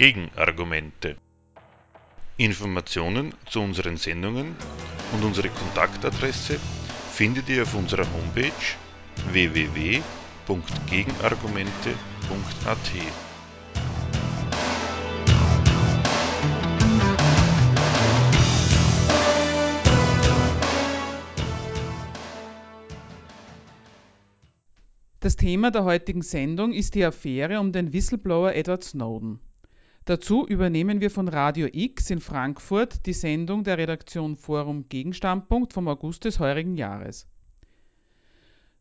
Gegenargumente. Informationen zu unseren Sendungen und unsere Kontaktadresse findet ihr auf unserer Homepage www.gegenargumente.at. Das Thema der heutigen Sendung ist die Affäre um den Whistleblower Edward Snowden. Dazu übernehmen wir von Radio X in Frankfurt die Sendung der Redaktion Forum Gegenstandpunkt vom August des heurigen Jahres.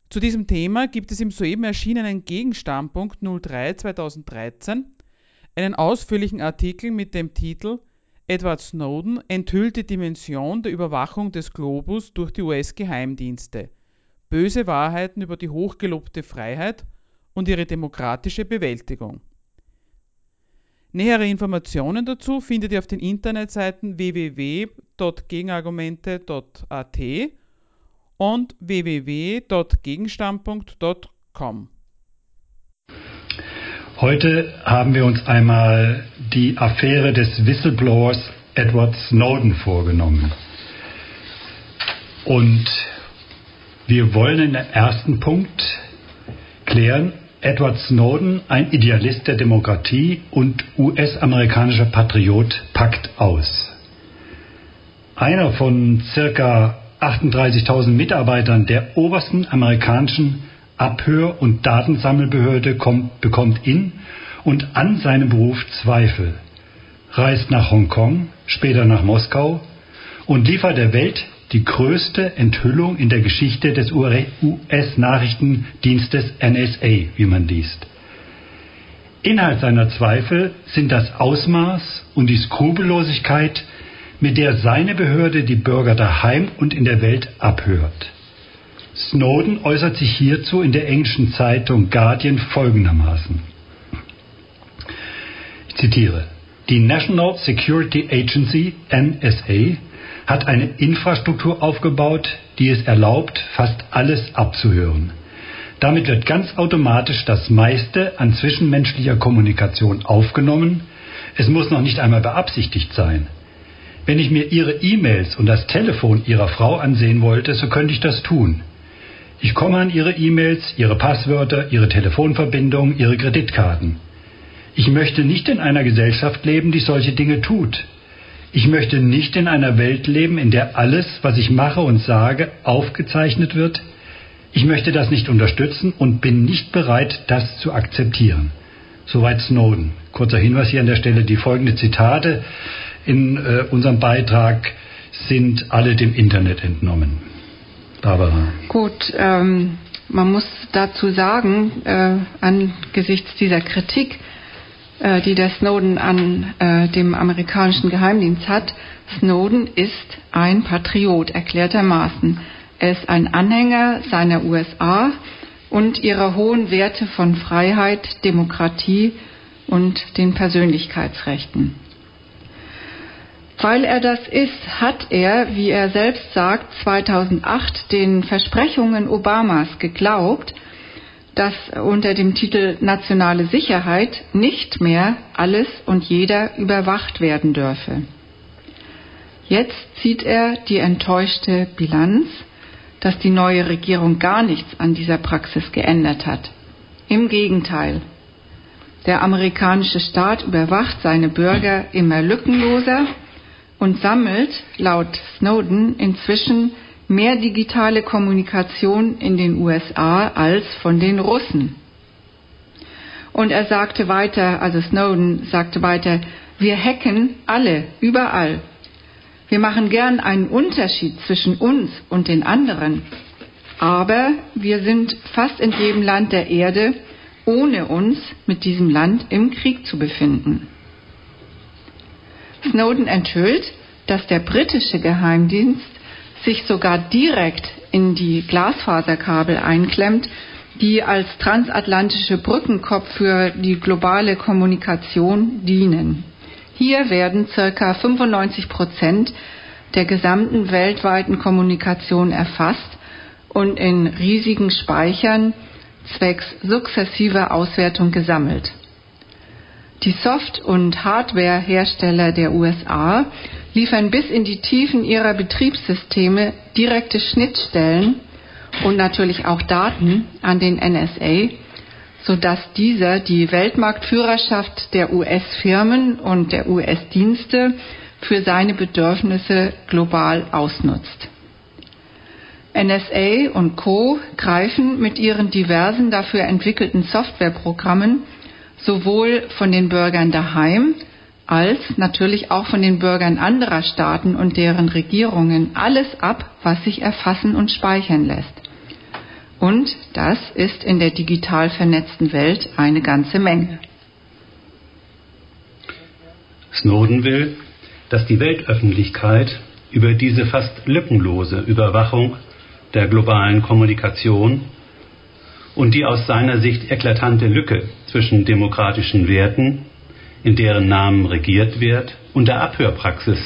Zu diesem Thema gibt es im soeben erschienenen Gegenstandpunkt 03 2013 einen ausführlichen Artikel mit dem Titel Edward Snowden enthüllt die Dimension der Überwachung des Globus durch die US-Geheimdienste Böse Wahrheiten über die hochgelobte Freiheit und ihre demokratische Bewältigung. Nähere Informationen dazu findet ihr auf den Internetseiten www.gegenargumente.at und www.gegenstandpunkt.com. Heute haben wir uns einmal die Affäre des Whistleblowers Edward Snowden vorgenommen. Und wir wollen in dem ersten Punkt klären, Edward Snowden, ein Idealist der Demokratie und US-amerikanischer Patriot, packt aus. Einer von circa 38.000 Mitarbeitern der obersten amerikanischen Abhör- und Datensammelbehörde kommt, bekommt in und an seinem Beruf Zweifel, reist nach Hongkong, später nach Moskau und liefert der Welt die größte Enthüllung in der Geschichte des US-Nachrichtendienstes NSA, wie man liest. Inhalt seiner Zweifel sind das Ausmaß und die Skrupellosigkeit, mit der seine Behörde die Bürger daheim und in der Welt abhört. Snowden äußert sich hierzu in der englischen Zeitung Guardian folgendermaßen. Ich zitiere. Die National Security Agency NSA hat eine Infrastruktur aufgebaut, die es erlaubt, fast alles abzuhören. Damit wird ganz automatisch das meiste an zwischenmenschlicher Kommunikation aufgenommen. Es muss noch nicht einmal beabsichtigt sein. Wenn ich mir Ihre E-Mails und das Telefon Ihrer Frau ansehen wollte, so könnte ich das tun. Ich komme an Ihre E-Mails, Ihre Passwörter, Ihre Telefonverbindungen, Ihre Kreditkarten. Ich möchte nicht in einer Gesellschaft leben, die solche Dinge tut. Ich möchte nicht in einer Welt leben, in der alles, was ich mache und sage, aufgezeichnet wird. Ich möchte das nicht unterstützen und bin nicht bereit, das zu akzeptieren. Soweit Snowden. Kurzer Hinweis hier an der Stelle, die folgenden Zitate in äh, unserem Beitrag sind alle dem Internet entnommen. Barbara. Gut, ähm, man muss dazu sagen, äh, angesichts dieser Kritik, äh, die der Snowden an äh, dem amerikanischen Geheimdienst hat. Snowden ist ein Patriot, erklärtermaßen. Er ist ein Anhänger seiner USA und ihrer hohen Werte von Freiheit, Demokratie und den Persönlichkeitsrechten. Weil er das ist, hat er, wie er selbst sagt, 2008 den Versprechungen Obamas geglaubt, dass unter dem Titel nationale Sicherheit nicht mehr alles und jeder überwacht werden dürfe. Jetzt zieht er die enttäuschte Bilanz, dass die neue Regierung gar nichts an dieser Praxis geändert hat. Im Gegenteil. Der amerikanische Staat überwacht seine Bürger immer lückenloser und sammelt laut Snowden inzwischen mehr digitale Kommunikation in den USA als von den Russen. Und er sagte weiter, also Snowden sagte weiter, wir hacken alle, überall. Wir machen gern einen Unterschied zwischen uns und den anderen. Aber wir sind fast in jedem Land der Erde, ohne uns mit diesem Land im Krieg zu befinden. Snowden enthüllt, dass der britische Geheimdienst sich sogar direkt in die Glasfaserkabel einklemmt, die als transatlantische Brückenkopf für die globale Kommunikation dienen. Hier werden circa 95 Prozent der gesamten weltweiten Kommunikation erfasst und in riesigen Speichern zwecks sukzessiver Auswertung gesammelt. Die Soft- und Hardware-Hersteller der USA liefern bis in die Tiefen ihrer Betriebssysteme direkte Schnittstellen und natürlich auch Daten an den NSA, sodass dieser die Weltmarktführerschaft der US-Firmen und der US-Dienste für seine Bedürfnisse global ausnutzt. NSA und Co greifen mit ihren diversen dafür entwickelten Softwareprogrammen sowohl von den Bürgern daheim als natürlich auch von den Bürgern anderer Staaten und deren Regierungen alles ab, was sich erfassen und speichern lässt. Und das ist in der digital vernetzten Welt eine ganze Menge. Snowden will, dass die Weltöffentlichkeit über diese fast lückenlose Überwachung der globalen Kommunikation und die aus seiner Sicht eklatante Lücke zwischen demokratischen Werten, in deren Namen regiert wird, und der Abhörpraxis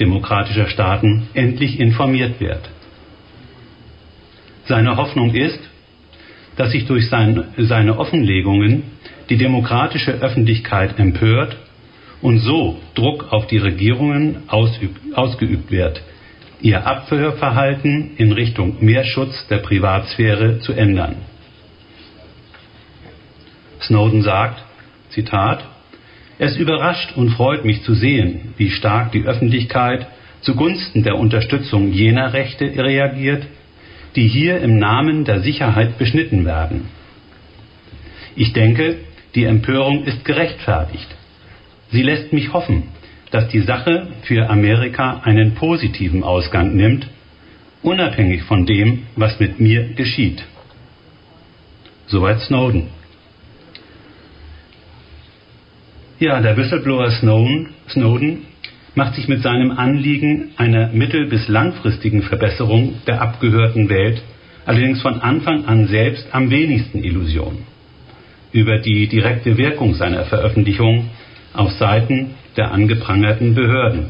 demokratischer Staaten endlich informiert wird. Seine Hoffnung ist, dass sich durch sein, seine Offenlegungen die demokratische Öffentlichkeit empört und so Druck auf die Regierungen ausgeübt wird, ihr Abhörverhalten in Richtung mehr Schutz der Privatsphäre zu ändern. Snowden sagt, Zitat, es überrascht und freut mich zu sehen, wie stark die Öffentlichkeit zugunsten der Unterstützung jener Rechte reagiert, die hier im Namen der Sicherheit beschnitten werden. Ich denke, die Empörung ist gerechtfertigt. Sie lässt mich hoffen, dass die Sache für Amerika einen positiven Ausgang nimmt, unabhängig von dem, was mit mir geschieht. Soweit Snowden. Ja, der Whistleblower Snowden, Snowden macht sich mit seinem Anliegen einer mittel- bis langfristigen Verbesserung der abgehörten Welt allerdings von Anfang an selbst am wenigsten Illusion über die direkte Wirkung seiner Veröffentlichung auf Seiten der angeprangerten Behörden.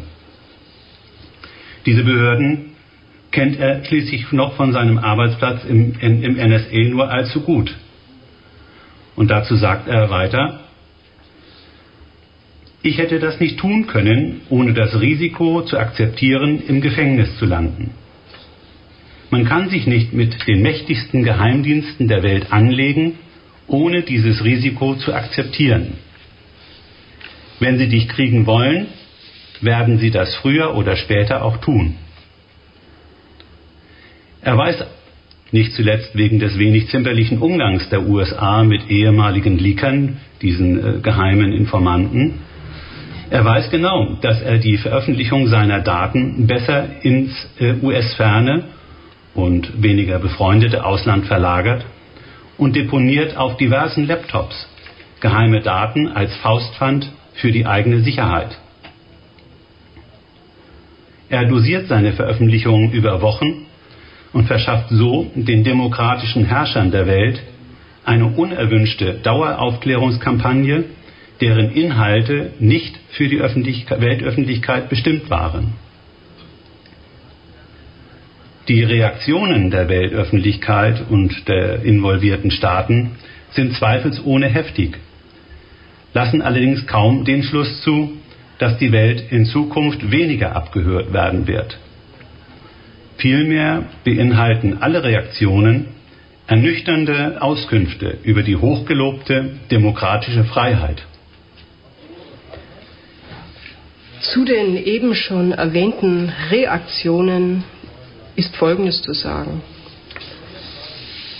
Diese Behörden kennt er schließlich noch von seinem Arbeitsplatz im, im NSA nur allzu gut. Und dazu sagt er weiter, ich hätte das nicht tun können, ohne das Risiko zu akzeptieren, im Gefängnis zu landen. Man kann sich nicht mit den mächtigsten Geheimdiensten der Welt anlegen, ohne dieses Risiko zu akzeptieren. Wenn sie dich kriegen wollen, werden sie das früher oder später auch tun. Er weiß nicht zuletzt wegen des wenig zimperlichen Umgangs der USA mit ehemaligen Leakern, diesen äh, geheimen Informanten, er weiß genau, dass er die Veröffentlichung seiner Daten besser ins äh, US-ferne und weniger befreundete Ausland verlagert und deponiert auf diversen Laptops geheime Daten als Faustpfand für die eigene Sicherheit. Er dosiert seine Veröffentlichungen über Wochen und verschafft so den demokratischen Herrschern der Welt eine unerwünschte Daueraufklärungskampagne, deren Inhalte nicht für die Weltöffentlichkeit bestimmt waren. Die Reaktionen der Weltöffentlichkeit und der involvierten Staaten sind zweifelsohne heftig, lassen allerdings kaum den Schluss zu, dass die Welt in Zukunft weniger abgehört werden wird. Vielmehr beinhalten alle Reaktionen ernüchternde Auskünfte über die hochgelobte demokratische Freiheit. Zu den eben schon erwähnten Reaktionen ist Folgendes zu sagen.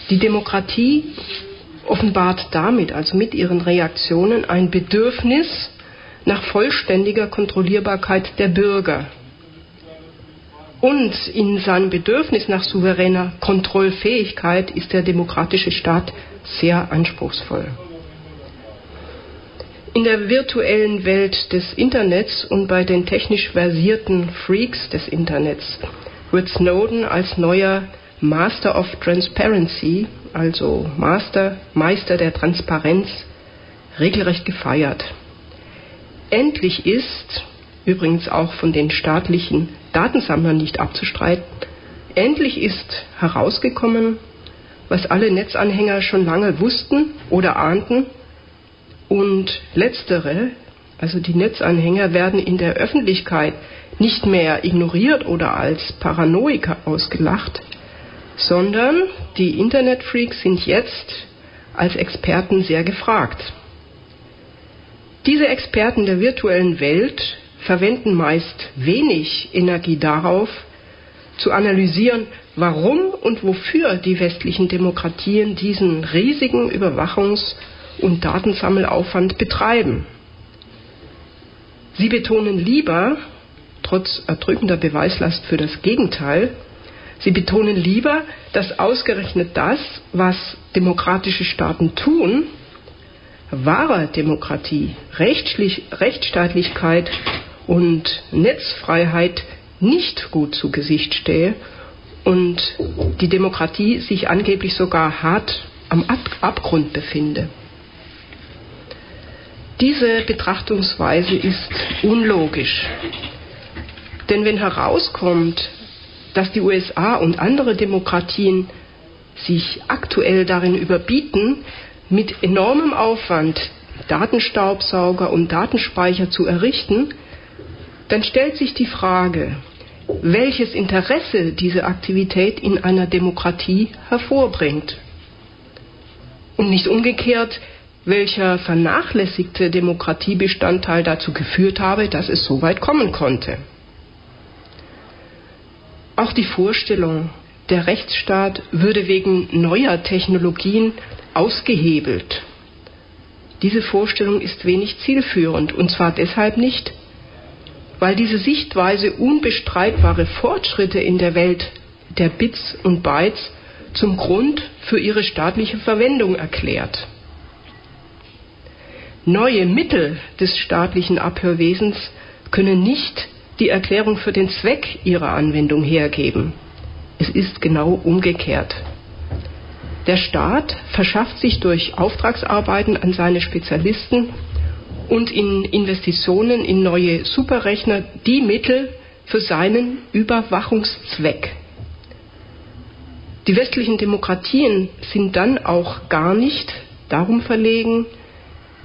Die Demokratie offenbart damit, also mit ihren Reaktionen, ein Bedürfnis nach vollständiger Kontrollierbarkeit der Bürger. Und in seinem Bedürfnis nach souveräner Kontrollfähigkeit ist der demokratische Staat sehr anspruchsvoll. In der virtuellen Welt des Internets und bei den technisch versierten Freaks des Internets wird Snowden als neuer Master of Transparency, also Master, Meister der Transparenz, regelrecht gefeiert. Endlich ist, übrigens auch von den staatlichen Datensammlern nicht abzustreiten, endlich ist herausgekommen, was alle Netzanhänger schon lange wussten oder ahnten, Und letztere, also die Netzanhänger, werden in der Öffentlichkeit nicht mehr ignoriert oder als Paranoiker ausgelacht, sondern die Internetfreaks sind jetzt als Experten sehr gefragt. Diese Experten der virtuellen Welt verwenden meist wenig Energie darauf, zu analysieren, warum und wofür die westlichen Demokratien diesen riesigen Überwachungs- und Datensammelaufwand betreiben. Sie betonen lieber, trotz erdrückender Beweislast für das Gegenteil, sie betonen lieber, dass ausgerechnet das, was demokratische Staaten tun, wahrer Demokratie, Rechtsstaatlichkeit und Netzfreiheit nicht gut zu Gesicht stehe und die Demokratie sich angeblich sogar hart am Abgrund befinde. Diese Betrachtungsweise ist unlogisch. Denn wenn herauskommt, dass die USA und andere Demokratien sich aktuell darin überbieten, mit enormem Aufwand Datenstaubsauger und Datenspeicher zu errichten, dann stellt sich die Frage, welches Interesse diese Aktivität in einer Demokratie hervorbringt. Und nicht umgekehrt, welcher vernachlässigte Demokratiebestandteil dazu geführt habe, dass es so weit kommen konnte. Auch die Vorstellung, der Rechtsstaat würde wegen neuer Technologien ausgehebelt. Diese Vorstellung ist wenig zielführend, und zwar deshalb nicht, weil diese Sichtweise unbestreitbare Fortschritte in der Welt der Bits und Bytes zum Grund für ihre staatliche Verwendung erklärt. Neue Mittel des staatlichen Abhörwesens können nicht die Erklärung für den Zweck ihrer Anwendung hergeben. Es ist genau umgekehrt. Der Staat verschafft sich durch Auftragsarbeiten an seine Spezialisten und in Investitionen in neue Superrechner die Mittel für seinen Überwachungszweck. Die westlichen Demokratien sind dann auch gar nicht darum verlegen,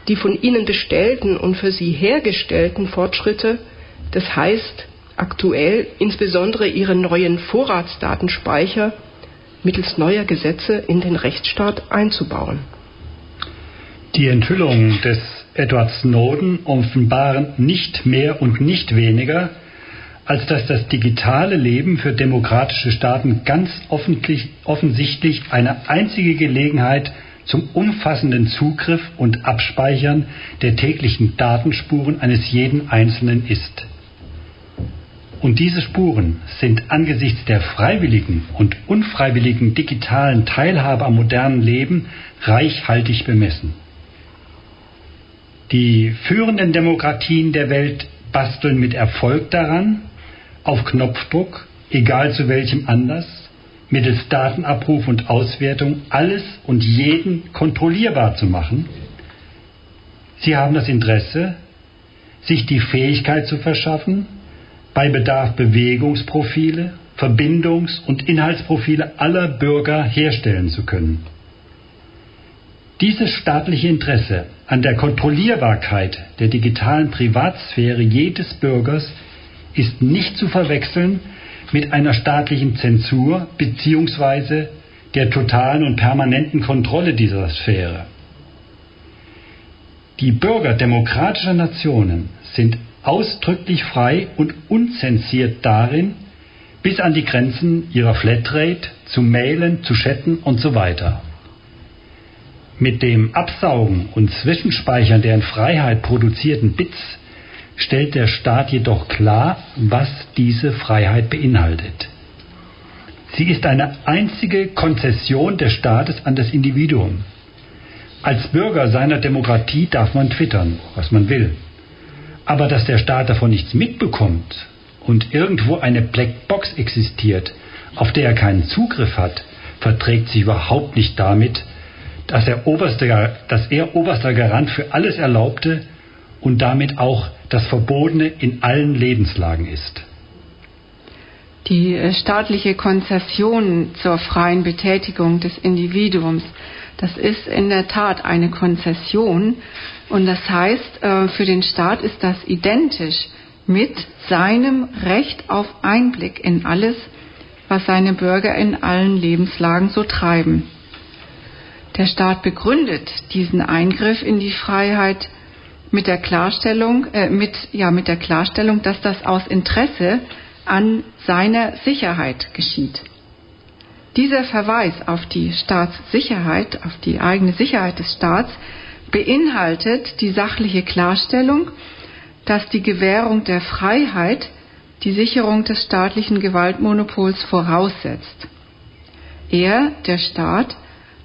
die von ihnen bestellten und für sie hergestellten Fortschritte, das heißt aktuell insbesondere ihre neuen Vorratsdatenspeicher mittels neuer Gesetze in den Rechtsstaat einzubauen. Die Enthüllungen des Edward Snowden offenbaren nicht mehr und nicht weniger, als dass das digitale Leben für demokratische Staaten ganz offensichtlich eine einzige Gelegenheit zum umfassenden Zugriff und Abspeichern der täglichen Datenspuren eines jeden Einzelnen ist. Und diese Spuren sind angesichts der freiwilligen und unfreiwilligen digitalen Teilhabe am modernen Leben reichhaltig bemessen. Die führenden Demokratien der Welt basteln mit Erfolg daran, auf Knopfdruck, egal zu welchem Anlass, mittels Datenabruf und Auswertung alles und jeden kontrollierbar zu machen. Sie haben das Interesse, sich die Fähigkeit zu verschaffen, bei Bedarf Bewegungsprofile, Verbindungs- und Inhaltsprofile aller Bürger herstellen zu können. Dieses staatliche Interesse an der Kontrollierbarkeit der digitalen Privatsphäre jedes Bürgers ist nicht zu verwechseln mit einer staatlichen Zensur bzw. der totalen und permanenten Kontrolle dieser Sphäre. Die Bürger demokratischer Nationen sind ausdrücklich frei und unzensiert darin, bis an die Grenzen ihrer Flatrate zu mailen, zu chatten und so weiter. Mit dem Absaugen und Zwischenspeichern der in Freiheit produzierten Bits stellt der Staat jedoch klar, was diese Freiheit beinhaltet. Sie ist eine einzige Konzession des Staates an das Individuum. Als Bürger seiner Demokratie darf man twittern, was man will. Aber dass der Staat davon nichts mitbekommt und irgendwo eine Blackbox existiert, auf der er keinen Zugriff hat, verträgt sich überhaupt nicht damit, dass er, oberster, dass er oberster Garant für alles Erlaubte und damit auch das Verbotene in allen Lebenslagen ist. Die äh, staatliche Konzession zur freien Betätigung des Individuums, das ist in der Tat eine Konzession, Und das heißt, äh, für den Staat ist das identisch mit seinem Recht auf Einblick in alles, was seine Bürger in allen Lebenslagen so treiben. Der Staat begründet diesen Eingriff in die Freiheit mit der Klarstellung, äh, mit, ja, mit der Klarstellung, dass das aus Interesse an seiner Sicherheit geschieht. Dieser Verweis auf die Staatssicherheit, auf die eigene Sicherheit des Staats, beinhaltet die sachliche Klarstellung, dass die Gewährung der Freiheit die Sicherung des staatlichen Gewaltmonopols voraussetzt. Er, der Staat,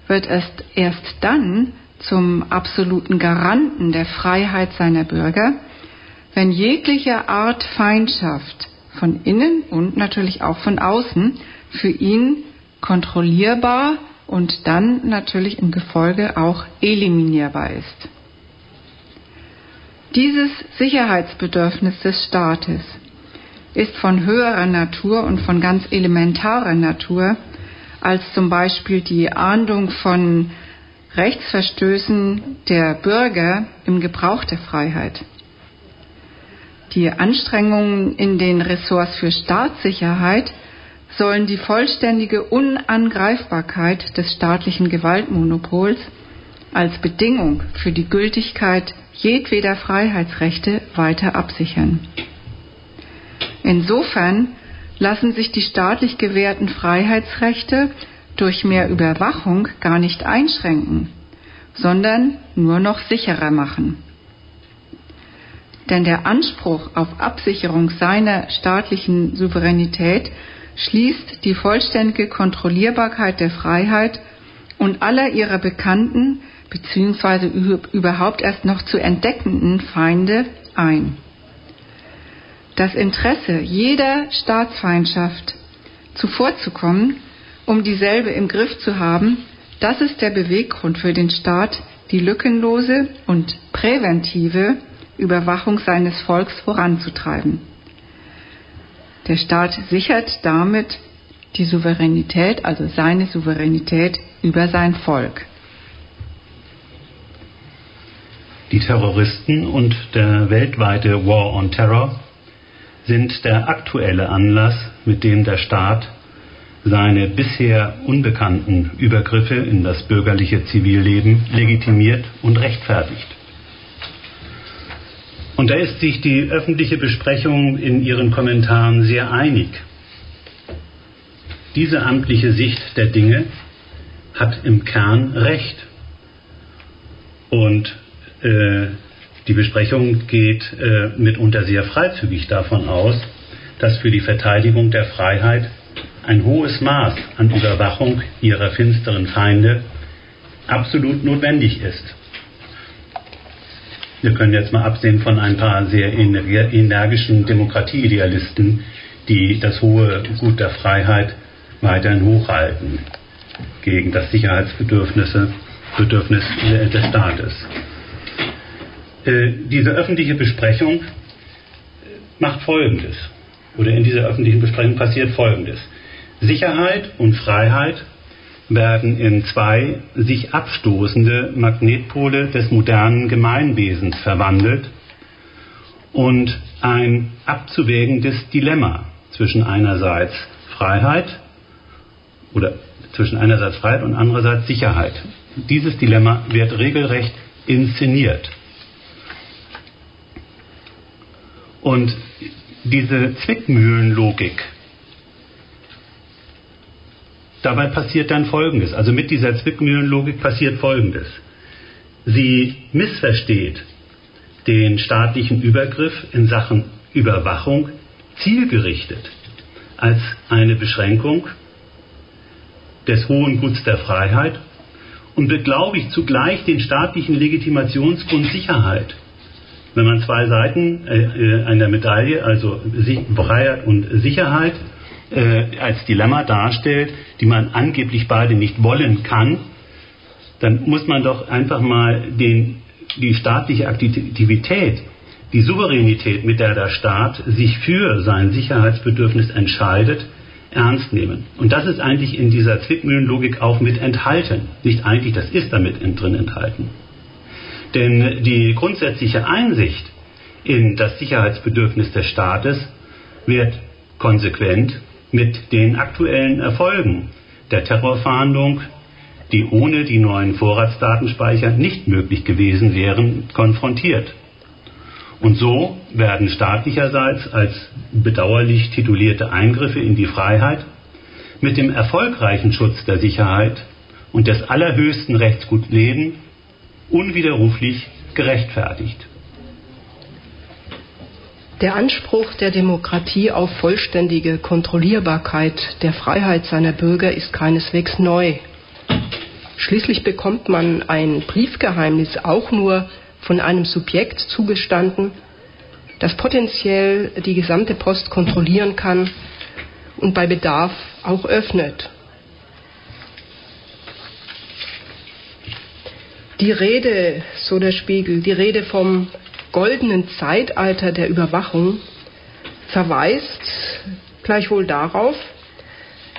wird erst, erst dann zum absoluten Garanten der Freiheit seiner Bürger, wenn jegliche Art Feindschaft von innen und natürlich auch von außen für ihn kontrollierbar und dann natürlich im Gefolge auch eliminierbar ist. Dieses Sicherheitsbedürfnis des Staates ist von höherer Natur und von ganz elementarer Natur als zum Beispiel die Ahndung von Rechtsverstößen der Bürger im Gebrauch der Freiheit. Die Anstrengungen in den Ressorts für Staatssicherheit sollen die vollständige Unangreifbarkeit des staatlichen Gewaltmonopols als Bedingung für die Gültigkeit jedweder Freiheitsrechte weiter absichern. Insofern lassen sich die staatlich gewährten Freiheitsrechte durch mehr Überwachung gar nicht einschränken, sondern nur noch sicherer machen. Denn der Anspruch auf Absicherung seiner staatlichen Souveränität schließt die vollständige Kontrollierbarkeit der Freiheit und aller ihrer bekannten bzw. überhaupt erst noch zu entdeckenden Feinde ein. Das Interesse jeder Staatsfeindschaft zuvorzukommen, um dieselbe im Griff zu haben, das ist der Beweggrund für den Staat, die lückenlose und präventive Überwachung seines Volks voranzutreiben. Der Staat sichert damit die Souveränität, also seine Souveränität über sein Volk. Die Terroristen und der weltweite War on Terror sind der aktuelle Anlass, mit dem der Staat seine bisher unbekannten Übergriffe in das bürgerliche Zivilleben legitimiert und rechtfertigt. Und da ist sich die öffentliche Besprechung in ihren Kommentaren sehr einig. Diese amtliche Sicht der Dinge hat im Kern Recht. Und äh, die Besprechung geht äh, mitunter sehr freizügig davon aus, dass für die Verteidigung der Freiheit ein hohes Maß an Überwachung ihrer finsteren Feinde absolut notwendig ist. Wir können jetzt mal absehen von ein paar sehr energischen Demokratieidealisten, die das hohe Gut der Freiheit weiterhin hochhalten gegen das Sicherheitsbedürfnis Bedürfnis des Staates. Äh, diese öffentliche Besprechung macht Folgendes, oder in dieser öffentlichen Besprechung passiert Folgendes. Sicherheit und Freiheit werden in zwei sich abstoßende Magnetpole des modernen Gemeinwesens verwandelt und ein abzuwägendes Dilemma zwischen einerseits Freiheit oder zwischen einerseits Freiheit und andererseits Sicherheit. Dieses Dilemma wird regelrecht inszeniert. Und diese Zwickmühlenlogik, dabei passiert dann Folgendes. Also mit dieser Zwickmühlenlogik passiert Folgendes. Sie missversteht den staatlichen Übergriff in Sachen Überwachung zielgerichtet als eine Beschränkung des hohen Guts der Freiheit und beglaubigt zugleich den staatlichen Legitimationsgrund Sicherheit wenn man zwei Seiten äh, äh, einer Medaille, also Freiheit und Sicherheit, äh, als Dilemma darstellt, die man angeblich beide nicht wollen kann, dann muss man doch einfach mal den, die staatliche Aktivität, die Souveränität, mit der der Staat sich für sein Sicherheitsbedürfnis entscheidet, ernst nehmen. Und das ist eigentlich in dieser Zwickmühlenlogik auch mit enthalten. Nicht eigentlich, das ist damit drin enthalten. Denn die grundsätzliche Einsicht in das Sicherheitsbedürfnis des Staates wird konsequent mit den aktuellen Erfolgen der Terrorfahndung, die ohne die neuen Vorratsdatenspeicher nicht möglich gewesen wären, konfrontiert. Und so werden staatlicherseits als bedauerlich titulierte Eingriffe in die Freiheit mit dem erfolgreichen Schutz der Sicherheit und des allerhöchsten Rechtsgut Leben unwiderruflich gerechtfertigt. Der Anspruch der Demokratie auf vollständige Kontrollierbarkeit der Freiheit seiner Bürger ist keineswegs neu. Schließlich bekommt man ein Briefgeheimnis auch nur von einem Subjekt zugestanden, das potenziell die gesamte Post kontrollieren kann und bei Bedarf auch öffnet. Die Rede, so der Spiegel, die Rede vom goldenen Zeitalter der Überwachung verweist gleichwohl darauf,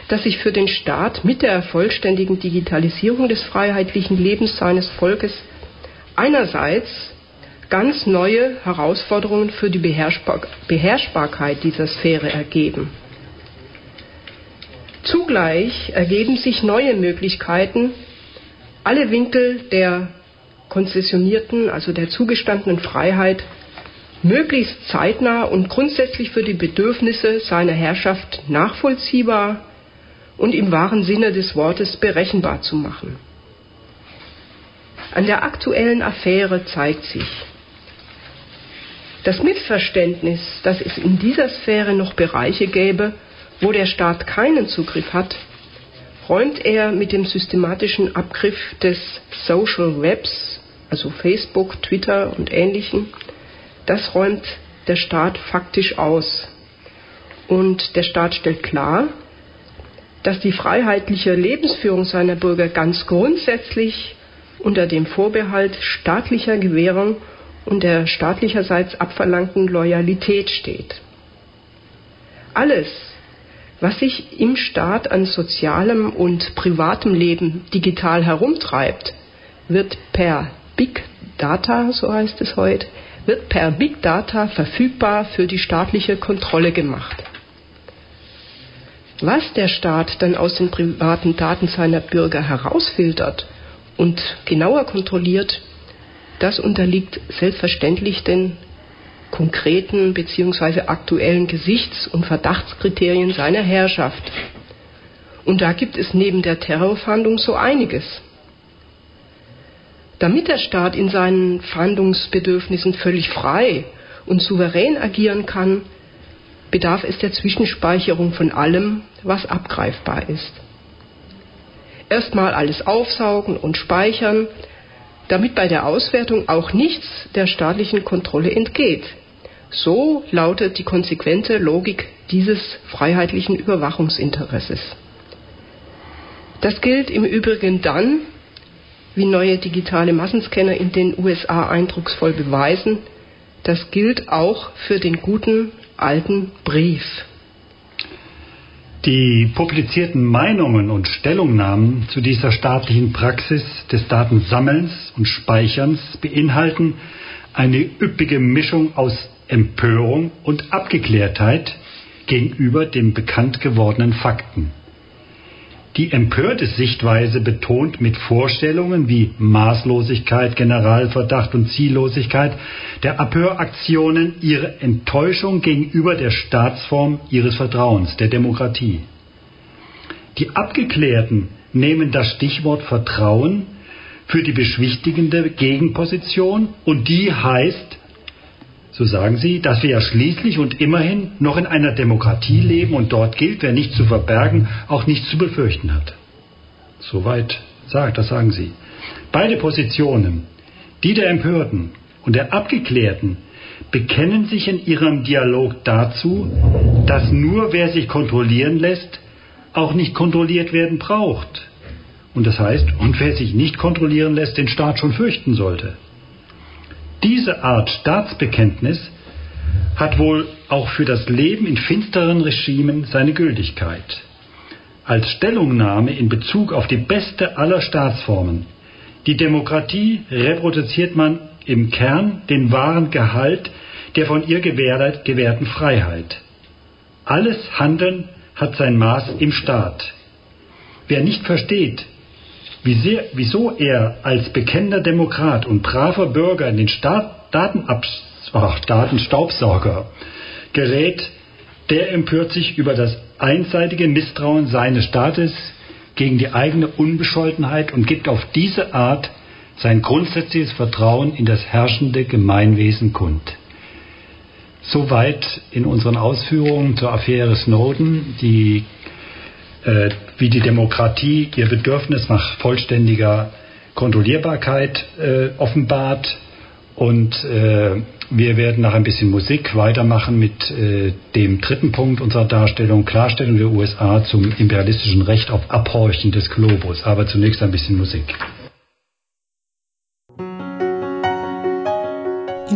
dass sich für den Staat mit der vollständigen Digitalisierung des freiheitlichen Lebens seines Volkes einerseits ganz neue Herausforderungen für die Beherrschbar Beherrschbarkeit dieser Sphäre ergeben. Zugleich ergeben sich neue Möglichkeiten, alle Winkel der konzessionierten, also der zugestandenen Freiheit, möglichst zeitnah und grundsätzlich für die Bedürfnisse seiner Herrschaft nachvollziehbar und im wahren Sinne des Wortes berechenbar zu machen. An der aktuellen Affäre zeigt sich, das Missverständnis, dass es in dieser Sphäre noch Bereiche gäbe, wo der Staat keinen Zugriff hat, räumt er mit dem systematischen Abgriff des Social Webs, also Facebook, Twitter und ähnlichen, das räumt der Staat faktisch aus. Und der Staat stellt klar, dass die freiheitliche Lebensführung seiner Bürger ganz grundsätzlich unter dem Vorbehalt staatlicher Gewährung und der staatlicherseits abverlangten Loyalität steht. Alles, was sich im Staat an sozialem und privatem Leben digital herumtreibt, wird per Big Data, so heißt es heute, wird per Big Data verfügbar für die staatliche Kontrolle gemacht. Was der Staat dann aus den privaten Daten seiner Bürger herausfiltert und genauer kontrolliert, das unterliegt selbstverständlich den konkreten bzw. aktuellen Gesichts- und Verdachtskriterien seiner Herrschaft. Und da gibt es neben der Terrorfahndung so einiges. Damit der Staat in seinen Fahndungsbedürfnissen völlig frei und souverän agieren kann, bedarf es der Zwischenspeicherung von allem, was abgreifbar ist. Erstmal alles aufsaugen und speichern, damit bei der Auswertung auch nichts der staatlichen Kontrolle entgeht. So lautet die konsequente Logik dieses freiheitlichen Überwachungsinteresses. Das gilt im Übrigen dann, wie neue digitale Massenscanner in den USA eindrucksvoll beweisen, das gilt auch für den guten alten Brief. Die publizierten Meinungen und Stellungnahmen zu dieser staatlichen Praxis des Datensammelns und Speicherns beinhalten eine üppige Mischung aus Empörung und Abgeklärtheit gegenüber den bekannt gewordenen Fakten. Die empörte Sichtweise betont mit Vorstellungen wie Maßlosigkeit, Generalverdacht und Ziellosigkeit der Abhöraktionen ihre Enttäuschung gegenüber der Staatsform ihres Vertrauens, der Demokratie. Die Abgeklärten nehmen das Stichwort Vertrauen für die beschwichtigende Gegenposition und die heißt so sagen sie, dass wir ja schließlich und immerhin noch in einer Demokratie leben und dort gilt, wer nichts zu verbergen, auch nichts zu befürchten hat. Soweit sagt, das sagen sie. Beide Positionen, die der Empörten und der Abgeklärten, bekennen sich in ihrem Dialog dazu, dass nur wer sich kontrollieren lässt, auch nicht kontrolliert werden braucht. Und das heißt, und wer sich nicht kontrollieren lässt, den Staat schon fürchten sollte. Diese Art Staatsbekenntnis hat wohl auch für das Leben in finsteren Regimen seine Gültigkeit. Als Stellungnahme in Bezug auf die beste aller Staatsformen, Die Demokratie reproduziert man im Kern den wahren Gehalt der von ihr gewährten Freiheit. Alles Handeln hat sein Maß im Staat. Wer nicht versteht, wie sehr, wieso er als bekennender Demokrat und braver Bürger in den Staat, Datenabs ach, Datenstaubsauger gerät, der empört sich über das einseitige Misstrauen seines Staates gegen die eigene Unbescholtenheit und gibt auf diese Art sein grundsätzliches Vertrauen in das herrschende Gemeinwesen kund. Soweit in unseren Ausführungen zur Affäre Snowden, die, wie die Demokratie ihr Bedürfnis nach vollständiger Kontrollierbarkeit äh, offenbart. Und äh, wir werden nach ein bisschen Musik weitermachen mit äh, dem dritten Punkt unserer Darstellung, Klarstellung der USA zum imperialistischen Recht auf Abhorchen des Globus. Aber zunächst ein bisschen Musik.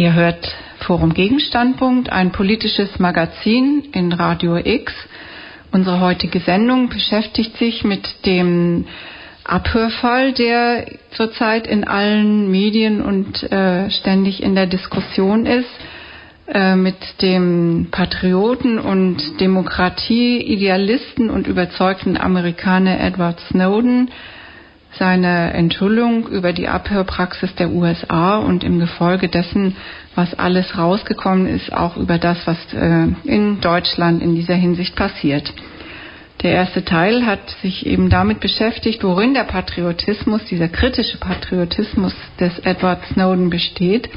Ihr hört Forum Gegenstandpunkt, ein politisches Magazin in Radio X. Unsere heutige Sendung beschäftigt sich mit dem Abhörfall, der zurzeit in allen Medien und äh, ständig in der Diskussion ist, äh, mit dem Patrioten und Demokratie-Idealisten und überzeugten Amerikaner Edward Snowden, seine Enthüllung über die Abhörpraxis der USA und im Gefolge dessen, was alles rausgekommen ist, auch über das, was äh, in Deutschland in dieser Hinsicht passiert. Der erste Teil hat sich eben damit beschäftigt, worin der Patriotismus, dieser kritische Patriotismus des Edward Snowden besteht.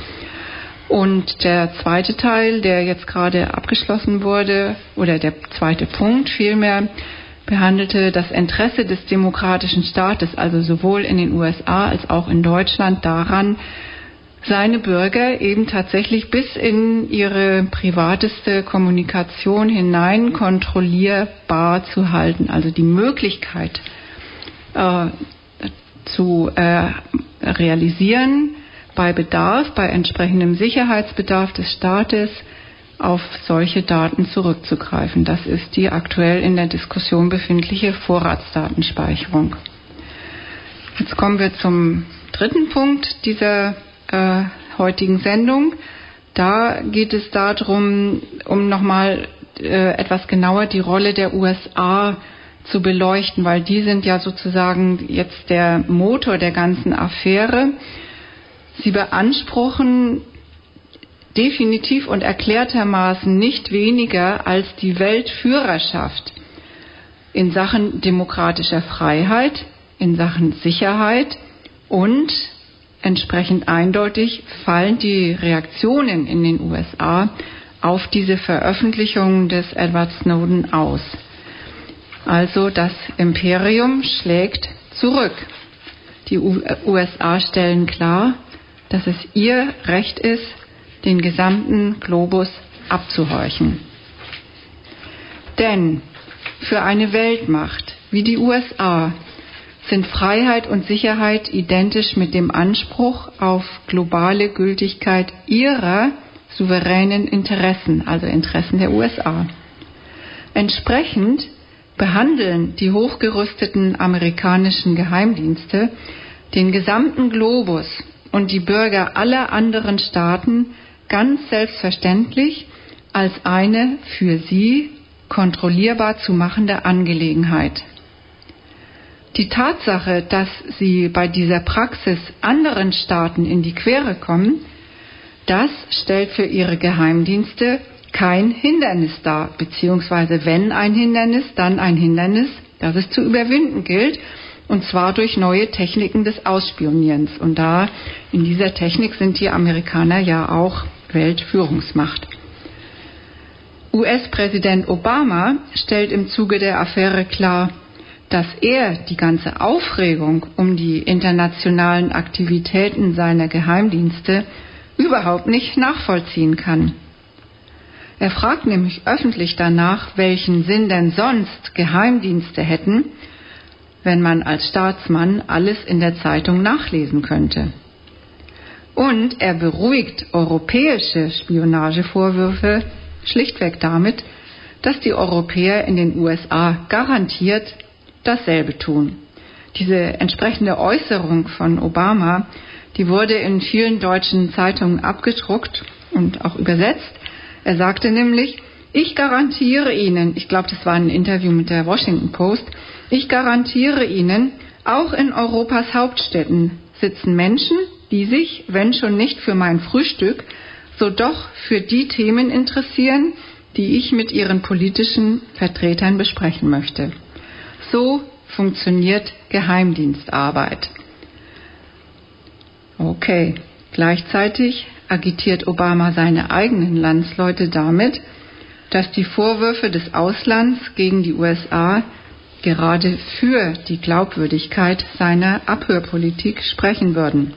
Und der zweite Teil, der jetzt gerade abgeschlossen wurde, oder der zweite Punkt vielmehr, behandelte das Interesse des demokratischen Staates, also sowohl in den USA als auch in Deutschland, daran, seine Bürger eben tatsächlich bis in ihre privateste Kommunikation hinein kontrollierbar zu halten. Also die Möglichkeit äh, zu äh, realisieren, bei Bedarf, bei entsprechendem Sicherheitsbedarf des Staates, auf solche Daten zurückzugreifen. Das ist die aktuell in der Diskussion befindliche Vorratsdatenspeicherung. Jetzt kommen wir zum dritten Punkt dieser äh, heutigen Sendung. Da geht es darum, um nochmal äh, etwas genauer die Rolle der USA zu beleuchten, weil die sind ja sozusagen jetzt der Motor der ganzen Affäre. Sie beanspruchen definitiv und erklärtermaßen nicht weniger als die Weltführerschaft in Sachen demokratischer Freiheit, in Sachen Sicherheit und entsprechend eindeutig fallen die Reaktionen in den USA auf diese Veröffentlichung des Edward Snowden aus. Also das Imperium schlägt zurück. Die USA stellen klar, dass es ihr Recht ist, den gesamten Globus abzuhorchen. Denn für eine Weltmacht wie die USA sind Freiheit und Sicherheit identisch mit dem Anspruch auf globale Gültigkeit ihrer souveränen Interessen, also Interessen der USA. Entsprechend behandeln die hochgerüsteten amerikanischen Geheimdienste den gesamten Globus und die Bürger aller anderen Staaten ganz selbstverständlich als eine für sie kontrollierbar zu machende Angelegenheit. Die Tatsache, dass sie bei dieser Praxis anderen Staaten in die Quere kommen, das stellt für ihre Geheimdienste kein Hindernis dar, beziehungsweise wenn ein Hindernis, dann ein Hindernis, das es zu überwinden gilt, und zwar durch neue Techniken des Ausspionierens. Und da in dieser Technik sind die Amerikaner ja auch Weltführungsmacht. US-Präsident Obama stellt im Zuge der Affäre klar, dass er die ganze Aufregung um die internationalen Aktivitäten seiner Geheimdienste überhaupt nicht nachvollziehen kann. Er fragt nämlich öffentlich danach, welchen Sinn denn sonst Geheimdienste hätten, wenn man als Staatsmann alles in der Zeitung nachlesen könnte. Und er beruhigt europäische Spionagevorwürfe schlichtweg damit, dass die Europäer in den USA garantiert dasselbe tun. Diese entsprechende Äußerung von Obama, die wurde in vielen deutschen Zeitungen abgedruckt und auch übersetzt. Er sagte nämlich, ich garantiere Ihnen, ich glaube, das war ein Interview mit der Washington Post, ich garantiere Ihnen, auch in Europas Hauptstädten sitzen Menschen, die sich, wenn schon nicht für mein Frühstück, so doch für die Themen interessieren, die ich mit ihren politischen Vertretern besprechen möchte. So funktioniert Geheimdienstarbeit. Okay, gleichzeitig agitiert Obama seine eigenen Landsleute damit, dass die Vorwürfe des Auslands gegen die USA gerade für die Glaubwürdigkeit seiner Abhörpolitik sprechen würden.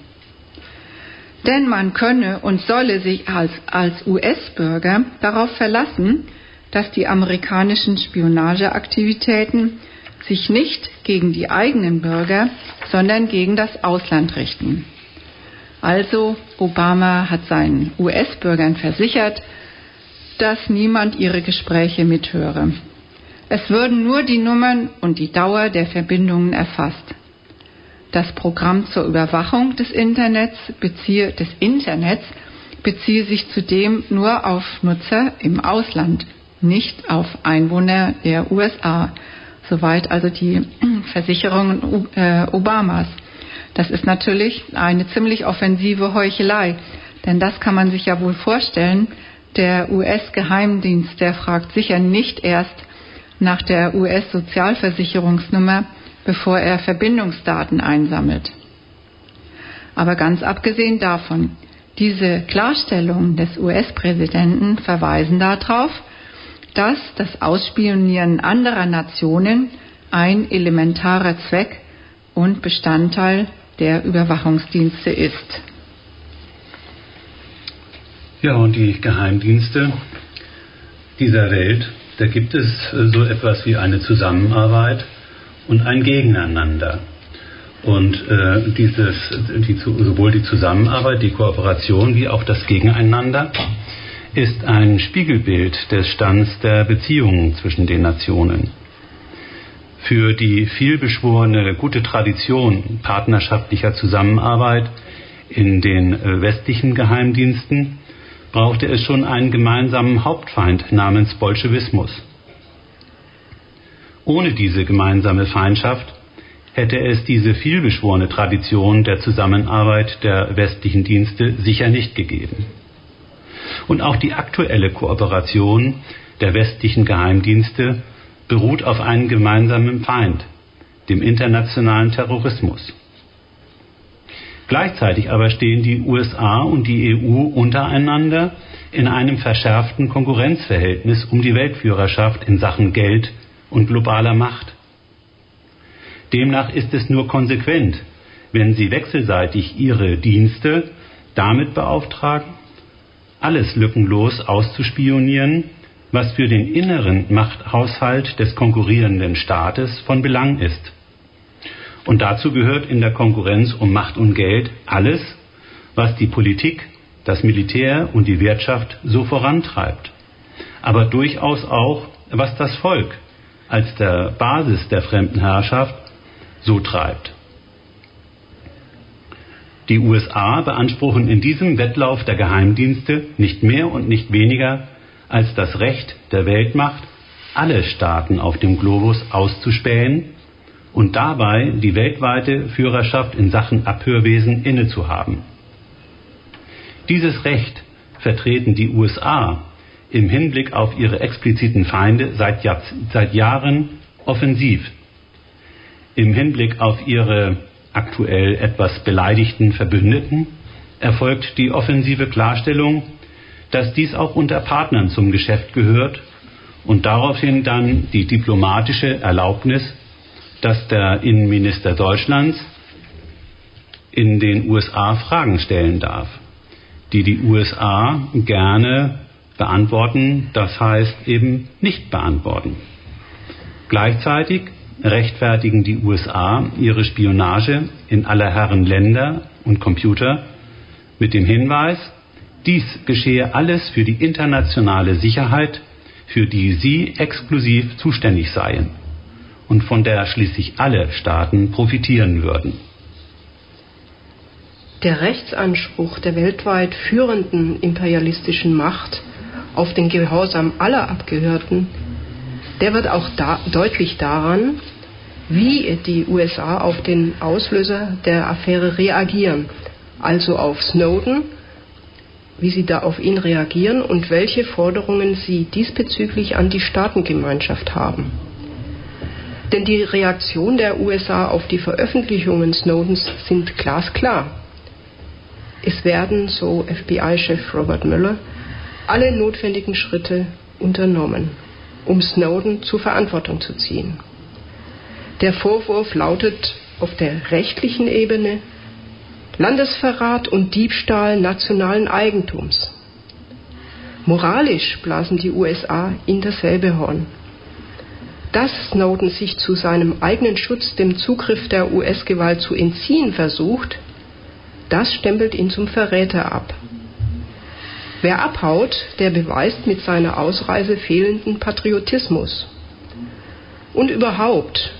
Denn man könne und solle sich als, als US-Bürger darauf verlassen, dass die amerikanischen Spionageaktivitäten sich nicht gegen die eigenen Bürger, sondern gegen das Ausland richten. Also Obama hat seinen US-Bürgern versichert, dass niemand ihre Gespräche mithöre. Es würden nur die Nummern und die Dauer der Verbindungen erfasst. Das Programm zur Überwachung des Internets beziehe, des Internets beziehe sich zudem nur auf Nutzer im Ausland, nicht auf Einwohner der USA. Soweit also die Versicherungen äh, Obamas. Das ist natürlich eine ziemlich offensive Heuchelei, denn das kann man sich ja wohl vorstellen. Der US-Geheimdienst, der fragt sicher nicht erst nach der US-Sozialversicherungsnummer, bevor er Verbindungsdaten einsammelt. Aber ganz abgesehen davon, diese Klarstellungen des US-Präsidenten verweisen darauf, dass das Ausspionieren anderer Nationen ein elementarer Zweck und Bestandteil der Überwachungsdienste ist. Ja, und die Geheimdienste dieser Welt, da gibt es so etwas wie eine Zusammenarbeit und ein Gegeneinander. Und äh, dieses, die, sowohl die Zusammenarbeit, die Kooperation wie auch das Gegeneinander ist ein Spiegelbild des Stands der Beziehungen zwischen den Nationen. Für die vielbeschworene gute Tradition partnerschaftlicher Zusammenarbeit in den äh, westlichen Geheimdiensten brauchte es schon einen gemeinsamen Hauptfeind namens Bolschewismus. Ohne diese gemeinsame Feindschaft hätte es diese vielbeschworene Tradition der Zusammenarbeit der westlichen Dienste sicher nicht gegeben. Und auch die aktuelle Kooperation der westlichen Geheimdienste beruht auf einem gemeinsamen Feind, dem internationalen Terrorismus. Gleichzeitig aber stehen die USA und die EU untereinander in einem verschärften Konkurrenzverhältnis um die Weltführerschaft in Sachen Geld und globaler Macht. Demnach ist es nur konsequent, wenn sie wechselseitig ihre Dienste damit beauftragen, alles lückenlos auszuspionieren, was für den inneren Machthaushalt des konkurrierenden Staates von Belang ist. Und dazu gehört in der Konkurrenz um Macht und Geld alles, was die Politik, das Militär und die Wirtschaft so vorantreibt, aber durchaus auch, was das Volk als der Basis der fremden Herrschaft so treibt. Die USA beanspruchen in diesem Wettlauf der Geheimdienste nicht mehr und nicht weniger als das Recht der Weltmacht, alle Staaten auf dem Globus auszuspähen und dabei die weltweite Führerschaft in Sachen Abhörwesen innezuhaben. Dieses Recht vertreten die USA im Hinblick auf ihre expliziten Feinde seit, Jahr, seit Jahren offensiv. Im Hinblick auf ihre aktuell etwas beleidigten Verbündeten erfolgt die offensive Klarstellung, dass dies auch unter Partnern zum Geschäft gehört und daraufhin dann die diplomatische Erlaubnis, dass der Innenminister Deutschlands in den USA Fragen stellen darf, die die USA gerne beantworten, das heißt eben nicht beantworten. Gleichzeitig rechtfertigen die USA ihre Spionage in aller Herren Länder und Computer mit dem Hinweis, dies geschehe alles für die internationale Sicherheit, für die sie exklusiv zuständig seien und von der schließlich alle Staaten profitieren würden. Der Rechtsanspruch der weltweit führenden imperialistischen Macht auf den Gehorsam aller Abgehörten, der wird auch da, deutlich daran, wie die USA auf den Auslöser der Affäre reagieren, also auf Snowden, wie sie da auf ihn reagieren und welche Forderungen sie diesbezüglich an die Staatengemeinschaft haben. Denn die Reaktion der USA auf die Veröffentlichungen Snowdens sind glasklar. Es werden, so FBI-Chef Robert Mueller, alle notwendigen Schritte unternommen, um Snowden zur Verantwortung zu ziehen. Der Vorwurf lautet auf der rechtlichen Ebene Landesverrat und Diebstahl nationalen Eigentums. Moralisch blasen die USA in dasselbe Horn. Dass Snowden sich zu seinem eigenen Schutz dem Zugriff der US-Gewalt zu entziehen versucht, das stempelt ihn zum Verräter ab. Wer abhaut, der beweist mit seiner Ausreise fehlenden Patriotismus. Und überhaupt,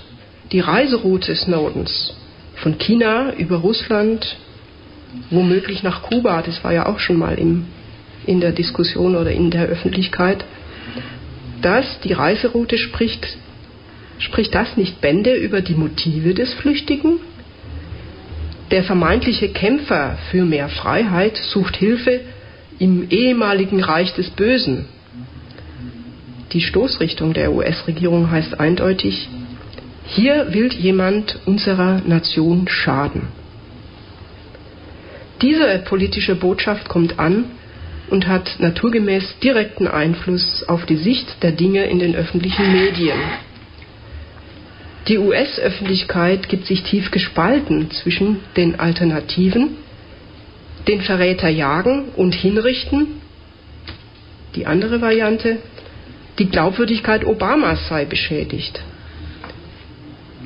die Reiseroute Snowdens von China über Russland, womöglich nach Kuba, das war ja auch schon mal im, in der Diskussion oder in der Öffentlichkeit, dass die Reiseroute spricht, spricht das nicht Bände über die Motive des Flüchtigen? Der vermeintliche Kämpfer für mehr Freiheit sucht Hilfe im ehemaligen Reich des Bösen. Die Stoßrichtung der US-Regierung heißt eindeutig, hier will jemand unserer Nation schaden. Diese politische Botschaft kommt an und hat naturgemäß direkten Einfluss auf die Sicht der Dinge in den öffentlichen Medien. Die US-Öffentlichkeit gibt sich tief gespalten zwischen den Alternativen, den Verräter jagen und hinrichten, die andere Variante, die Glaubwürdigkeit Obamas sei beschädigt.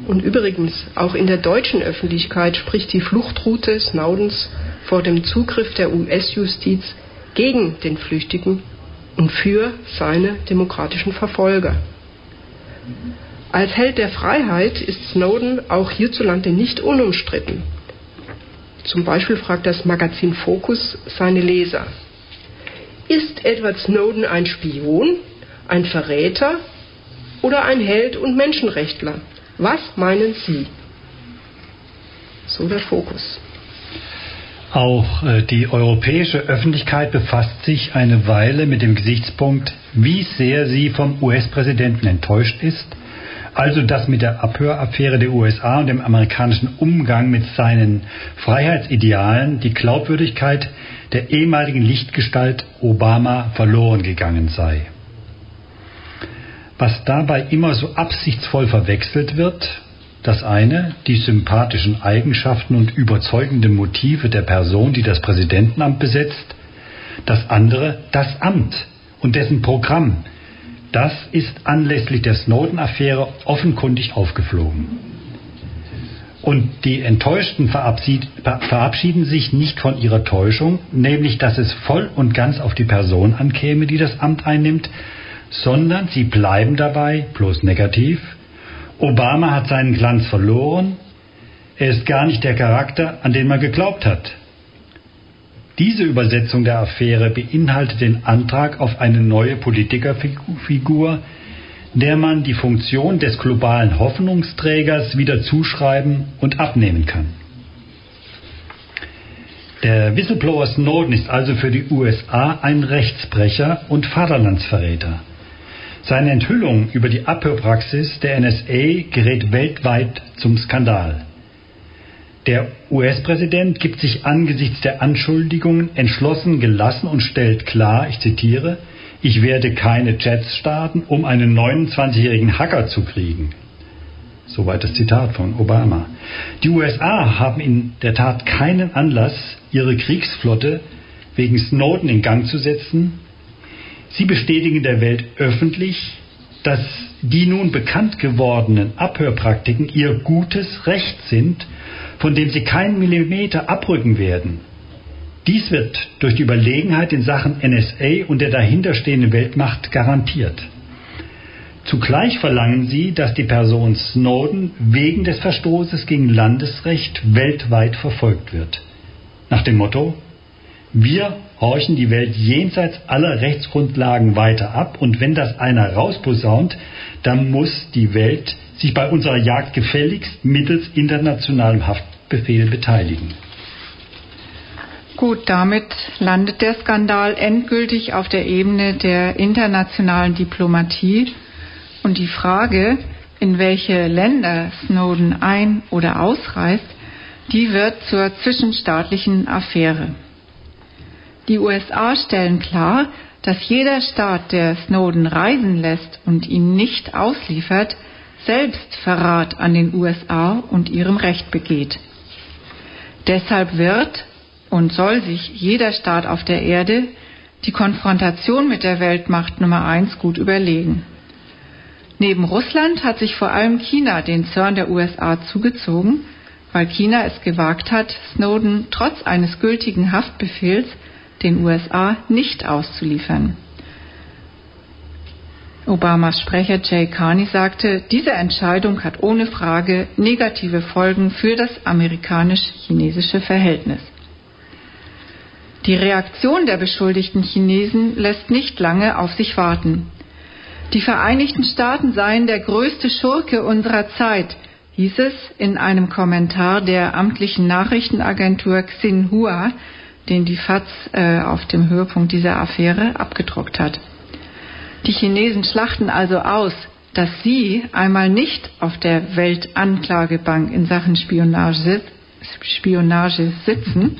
Und übrigens, auch in der deutschen Öffentlichkeit spricht die Fluchtroute Snowdens vor dem Zugriff der US-Justiz gegen den Flüchtigen und für seine demokratischen Verfolger. Als Held der Freiheit ist Snowden auch hierzulande nicht unumstritten. Zum Beispiel fragt das Magazin Focus seine Leser. Ist Edward Snowden ein Spion, ein Verräter oder ein Held und Menschenrechtler? Was meinen Sie? So der Fokus. Auch äh, die europäische Öffentlichkeit befasst sich eine Weile mit dem Gesichtspunkt, wie sehr sie vom US-Präsidenten enttäuscht ist also das mit der Abhöraffäre der USA und dem amerikanischen Umgang mit seinen Freiheitsidealen die Glaubwürdigkeit der ehemaligen Lichtgestalt Obama verloren gegangen sei. Was dabei immer so absichtsvoll verwechselt wird, das eine, die sympathischen Eigenschaften und überzeugenden Motive der Person, die das Präsidentenamt besetzt, das andere, das Amt und dessen Programm, das ist anlässlich der Snowden-Affäre offenkundig aufgeflogen. Und die Enttäuschten verabschieden sich nicht von ihrer Täuschung, nämlich dass es voll und ganz auf die Person ankäme, die das Amt einnimmt, sondern sie bleiben dabei, bloß negativ. Obama hat seinen Glanz verloren, er ist gar nicht der Charakter, an den man geglaubt hat. Diese Übersetzung der Affäre beinhaltet den Antrag auf eine neue Politikerfigur, der man die Funktion des globalen Hoffnungsträgers wieder zuschreiben und abnehmen kann. Der Whistleblower Snowden ist also für die USA ein Rechtsbrecher und Vaterlandsverräter. Seine Enthüllung über die Abhörpraxis der NSA gerät weltweit zum Skandal. Der US-Präsident gibt sich angesichts der Anschuldigungen entschlossen gelassen und stellt klar, ich zitiere, ich werde keine Jets starten, um einen 29-jährigen Hacker zu kriegen. Soweit das Zitat von Obama. Die USA haben in der Tat keinen Anlass, ihre Kriegsflotte wegen Snowden in Gang zu setzen. Sie bestätigen der Welt öffentlich, dass die nun bekannt gewordenen Abhörpraktiken ihr gutes Recht sind, von dem sie keinen Millimeter abrücken werden. Dies wird durch die Überlegenheit in Sachen NSA und der dahinterstehenden Weltmacht garantiert. Zugleich verlangen sie, dass die Person Snowden wegen des Verstoßes gegen Landesrecht weltweit verfolgt wird. Nach dem Motto, wir horchen die Welt jenseits aller Rechtsgrundlagen weiter ab und wenn das einer rausposaunt, dann muss die Welt sich bei unserer Jagd gefälligst mittels internationalem Haftbefehl beteiligen. Gut, damit landet der Skandal endgültig auf der Ebene der internationalen Diplomatie und die Frage, in welche Länder Snowden ein- oder ausreist, die wird zur zwischenstaatlichen Affäre. Die USA stellen klar, dass jeder Staat, der Snowden reisen lässt und ihn nicht ausliefert, selbst Verrat an den USA und ihrem Recht begeht. Deshalb wird und soll sich jeder Staat auf der Erde die Konfrontation mit der Weltmacht Nummer eins gut überlegen. Neben Russland hat sich vor allem China den Zorn der USA zugezogen, weil China es gewagt hat, Snowden trotz eines gültigen Haftbefehls den USA nicht auszuliefern. Obamas Sprecher Jay Carney sagte, diese Entscheidung hat ohne Frage negative Folgen für das amerikanisch-chinesische Verhältnis. Die Reaktion der beschuldigten Chinesen lässt nicht lange auf sich warten. Die Vereinigten Staaten seien der größte Schurke unserer Zeit, hieß es in einem Kommentar der amtlichen Nachrichtenagentur Xinhua, den die FAZ äh, auf dem Höhepunkt dieser Affäre abgedruckt hat. Die Chinesen schlachten also aus, dass sie einmal nicht auf der Weltanklagebank in Sachen Spionage, Spionage sitzen,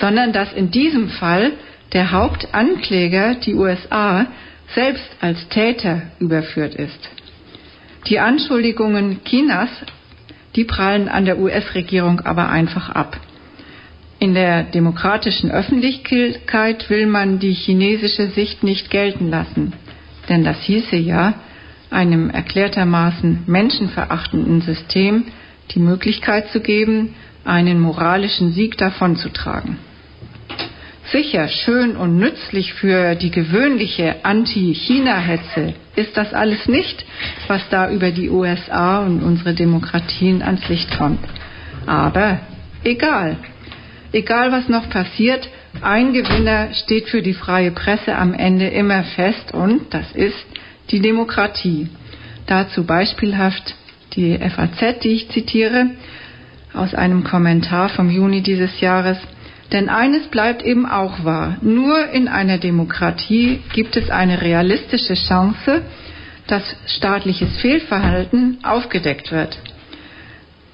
sondern dass in diesem Fall der Hauptankläger, die USA, selbst als Täter überführt ist. Die Anschuldigungen Chinas, die prallen an der US-Regierung aber einfach ab. In der demokratischen Öffentlichkeit will man die chinesische Sicht nicht gelten lassen, denn das hieße ja, einem erklärtermaßen menschenverachtenden System die Möglichkeit zu geben, einen moralischen Sieg davonzutragen. Sicher schön und nützlich für die gewöhnliche Anti-China-Hetze ist das alles nicht, was da über die USA und unsere Demokratien ans Licht kommt. Aber egal, egal was noch passiert, ein Gewinner steht für die freie Presse am Ende immer fest und das ist die Demokratie. Dazu beispielhaft die FAZ, die ich zitiere, aus einem Kommentar vom Juni dieses Jahres. Denn eines bleibt eben auch wahr. Nur in einer Demokratie gibt es eine realistische Chance, dass staatliches Fehlverhalten aufgedeckt wird.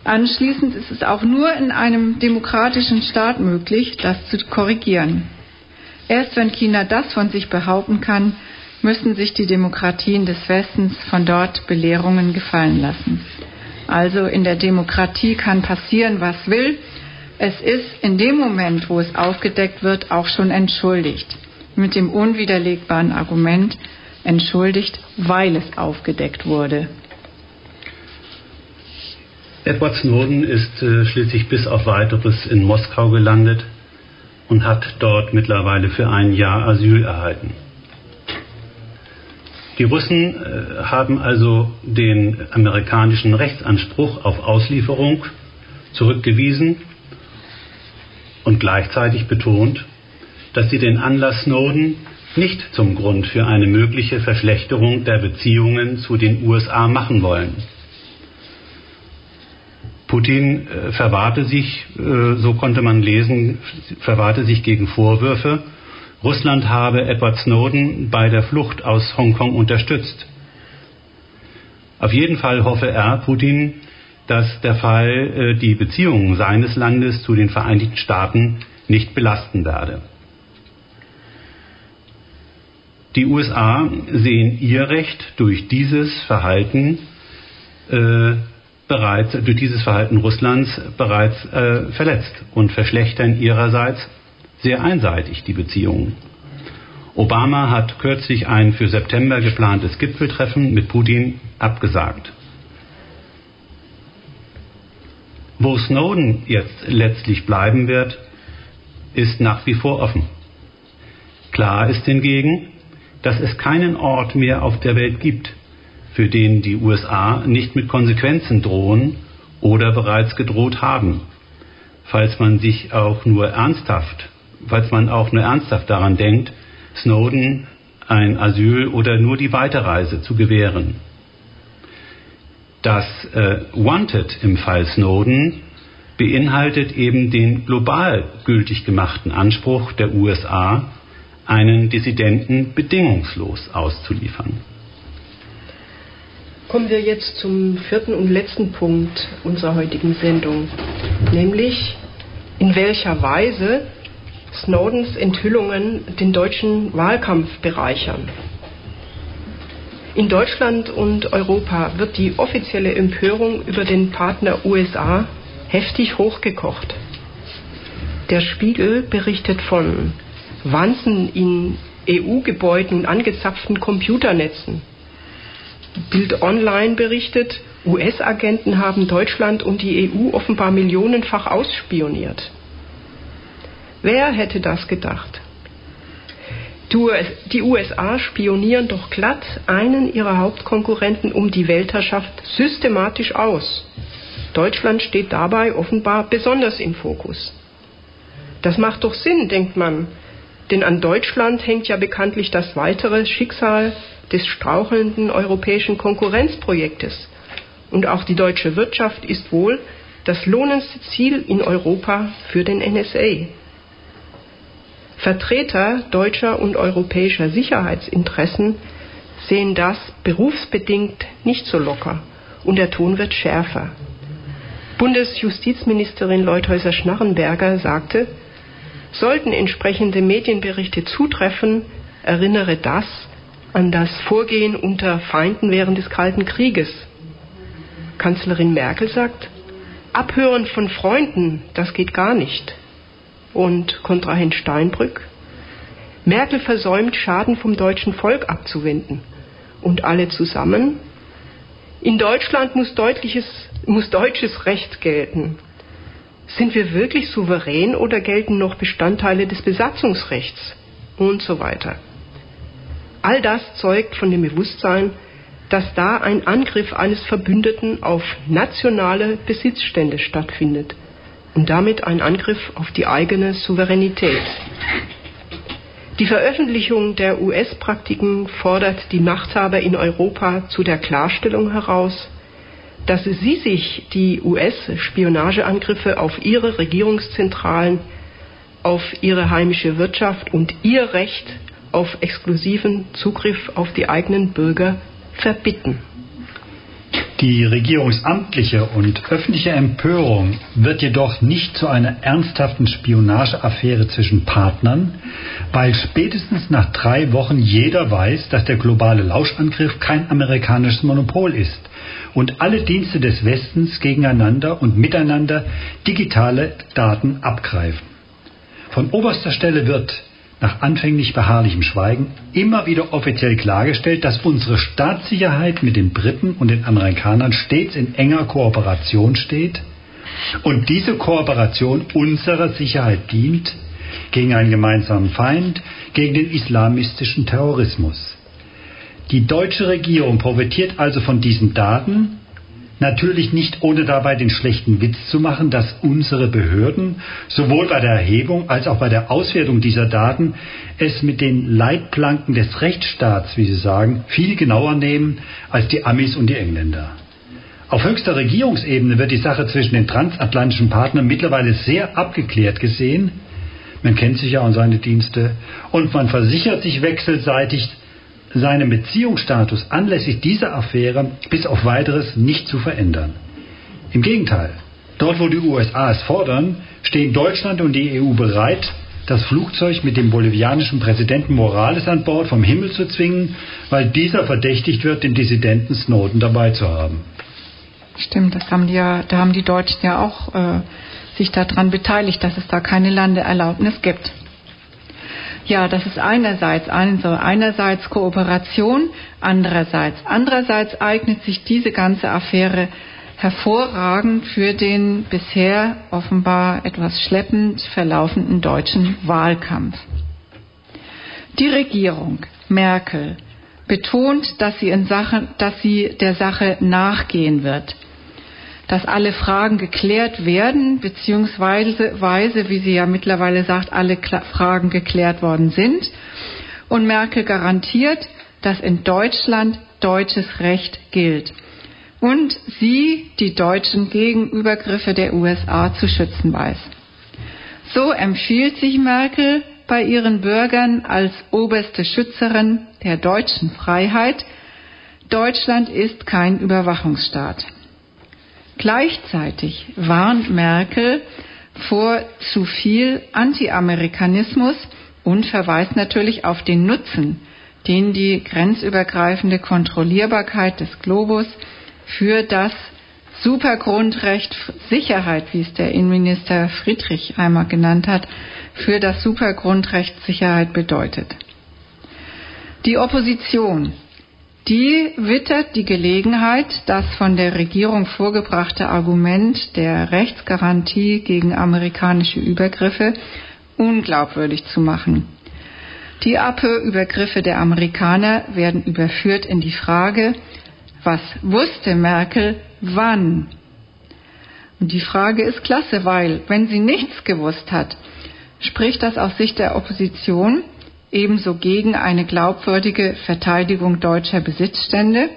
Anschließend ist es auch nur in einem demokratischen Staat möglich, das zu korrigieren. Erst wenn China das von sich behaupten kann, müssen sich die Demokratien des Westens von dort Belehrungen gefallen lassen. Also in der Demokratie kann passieren, was will. Es ist in dem Moment, wo es aufgedeckt wird, auch schon entschuldigt. Mit dem unwiderlegbaren Argument entschuldigt, weil es aufgedeckt wurde. Edward Snowden ist äh, schließlich bis auf weiteres in Moskau gelandet und hat dort mittlerweile für ein Jahr Asyl erhalten. Die Russen äh, haben also den amerikanischen Rechtsanspruch auf Auslieferung zurückgewiesen und gleichzeitig betont, dass sie den Anlass Snowden nicht zum Grund für eine mögliche Verschlechterung der Beziehungen zu den USA machen wollen. Putin äh, verwahrte sich, äh, so konnte man lesen, verwahrte sich gegen Vorwürfe, Russland habe Edward Snowden bei der Flucht aus Hongkong unterstützt. Auf jeden Fall hoffe er, Putin, dass der Fall äh, die Beziehungen seines Landes zu den Vereinigten Staaten nicht belasten werde. Die USA sehen ihr Recht durch dieses Verhalten bereits durch dieses Verhalten Russlands bereits äh, verletzt und verschlechtern ihrerseits sehr einseitig die Beziehungen. Obama hat kürzlich ein für September geplantes Gipfeltreffen mit Putin abgesagt. Wo Snowden jetzt letztlich bleiben wird, ist nach wie vor offen. Klar ist hingegen, dass es keinen Ort mehr auf der Welt gibt, für den die USA nicht mit Konsequenzen drohen oder bereits gedroht haben, falls man sich auch nur ernsthaft, falls man auch nur ernsthaft daran denkt, Snowden ein Asyl oder nur die Weiterreise zu gewähren. Das äh, Wanted im Fall Snowden beinhaltet eben den global gültig gemachten Anspruch der USA, einen Dissidenten bedingungslos auszuliefern. Kommen wir jetzt zum vierten und letzten Punkt unserer heutigen Sendung, nämlich in welcher Weise Snowdens Enthüllungen den deutschen Wahlkampf bereichern. In Deutschland und Europa wird die offizielle Empörung über den Partner USA heftig hochgekocht. Der Spiegel berichtet von Wanzen in EU-Gebäuden und angezapften Computernetzen. Bild Online berichtet, US-Agenten haben Deutschland und die EU offenbar millionenfach ausspioniert. Wer hätte das gedacht? Die USA spionieren doch glatt einen ihrer Hauptkonkurrenten um die Weltherrschaft systematisch aus. Deutschland steht dabei offenbar besonders im Fokus. Das macht doch Sinn, denkt man, denn an Deutschland hängt ja bekanntlich das weitere Schicksal des strauchelnden europäischen Konkurrenzprojektes. Und auch die deutsche Wirtschaft ist wohl das lohnendste Ziel in Europa für den NSA. Vertreter deutscher und europäischer Sicherheitsinteressen sehen das berufsbedingt nicht so locker und der Ton wird schärfer. Bundesjustizministerin Leuthäuser-Schnarrenberger sagte, Sollten entsprechende Medienberichte zutreffen, erinnere das an das Vorgehen unter Feinden während des Kalten Krieges. Kanzlerin Merkel sagt, Abhören von Freunden, das geht gar nicht. Und Kontrahent Steinbrück, Merkel versäumt, Schaden vom deutschen Volk abzuwenden. Und alle zusammen, in Deutschland muss, muss deutsches Recht gelten. Sind wir wirklich souverän oder gelten noch Bestandteile des Besatzungsrechts? Und so weiter. All das zeugt von dem Bewusstsein, dass da ein Angriff eines Verbündeten auf nationale Besitzstände stattfindet und damit ein Angriff auf die eigene Souveränität. Die Veröffentlichung der US-Praktiken fordert die Machthaber in Europa zu der Klarstellung heraus, dass sie sich die US-Spionageangriffe auf ihre Regierungszentralen, auf ihre heimische Wirtschaft und ihr Recht auf exklusiven Zugriff auf die eigenen Bürger verbitten. Die regierungsamtliche und öffentliche Empörung wird jedoch nicht zu einer ernsthaften Spionageaffäre zwischen Partnern, weil spätestens nach drei Wochen jeder weiß, dass der globale Lauschangriff kein amerikanisches Monopol ist und alle Dienste des Westens gegeneinander und miteinander digitale Daten abgreifen. Von oberster Stelle wird nach anfänglich beharrlichem Schweigen immer wieder offiziell klargestellt, dass unsere Staatssicherheit mit den Briten und den Amerikanern stets in enger Kooperation steht und diese Kooperation unserer Sicherheit dient gegen einen gemeinsamen Feind, gegen den islamistischen Terrorismus. Die deutsche Regierung profitiert also von diesen Daten, natürlich nicht ohne dabei den schlechten Witz zu machen, dass unsere Behörden sowohl bei der Erhebung als auch bei der Auswertung dieser Daten es mit den Leitplanken des Rechtsstaats, wie Sie sagen, viel genauer nehmen als die Amis und die Engländer. Auf höchster Regierungsebene wird die Sache zwischen den transatlantischen Partnern mittlerweile sehr abgeklärt gesehen. Man kennt sich ja und seine Dienste und man versichert sich wechselseitig, seinen Beziehungsstatus anlässlich dieser Affäre bis auf weiteres nicht zu verändern. Im Gegenteil, dort wo die USA es fordern, stehen Deutschland und die EU bereit, das Flugzeug mit dem bolivianischen Präsidenten Morales an Bord vom Himmel zu zwingen, weil dieser verdächtigt wird, den Dissidenten Snowden dabei zu haben. Stimmt, das haben die ja, da haben die Deutschen ja auch äh, sich daran beteiligt, dass es da keine Landeerlaubnis gibt. Ja, das ist einerseits, also einerseits Kooperation, andererseits. Andererseits eignet sich diese ganze Affäre hervorragend für den bisher offenbar etwas schleppend verlaufenden deutschen Wahlkampf. Die Regierung Merkel betont, dass sie, Sache, dass sie der Sache nachgehen wird, dass alle Fragen geklärt werden, beziehungsweise, wie sie ja mittlerweile sagt, alle Fragen geklärt worden sind. Und Merkel garantiert, dass in Deutschland deutsches Recht gilt und sie die Deutschen gegen Übergriffe der USA zu schützen weiß. So empfiehlt sich Merkel bei ihren Bürgern als oberste Schützerin der deutschen Freiheit. Deutschland ist kein Überwachungsstaat. Gleichzeitig warnt Merkel vor zu viel Anti-Amerikanismus und verweist natürlich auf den Nutzen, den die grenzübergreifende Kontrollierbarkeit des Globus für das Supergrundrecht Sicherheit, wie es der Innenminister Friedrich einmal genannt hat, für das Supergrundrecht Sicherheit bedeutet. Die Opposition, die wittert die Gelegenheit, das von der Regierung vorgebrachte Argument der Rechtsgarantie gegen amerikanische Übergriffe unglaubwürdig zu machen. Die Appe-Übergriffe der Amerikaner werden überführt in die Frage, was wusste Merkel wann? Und die Frage ist klasse, weil wenn sie nichts gewusst hat, spricht das aus Sicht der Opposition ebenso gegen eine glaubwürdige Verteidigung deutscher Besitzstände,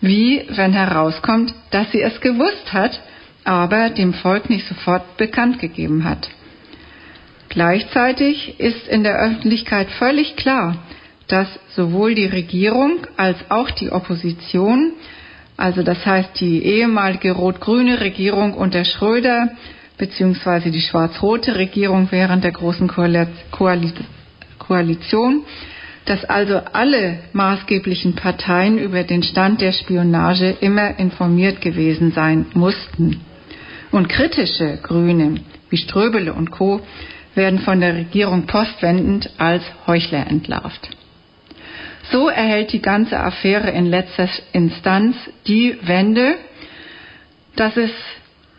wie wenn herauskommt, dass sie es gewusst hat, aber dem Volk nicht sofort bekannt gegeben hat. Gleichzeitig ist in der Öffentlichkeit völlig klar, dass sowohl die Regierung als auch die Opposition, also das heißt die ehemalige rot-grüne Regierung unter Schröder beziehungsweise die schwarz-rote Regierung während der großen Koalition, dass also alle maßgeblichen Parteien über den Stand der Spionage immer informiert gewesen sein mussten. Und kritische Grüne wie Ströbele und Co. werden von der Regierung postwendend als Heuchler entlarvt. So erhält die ganze Affäre in letzter Instanz die Wende, dass es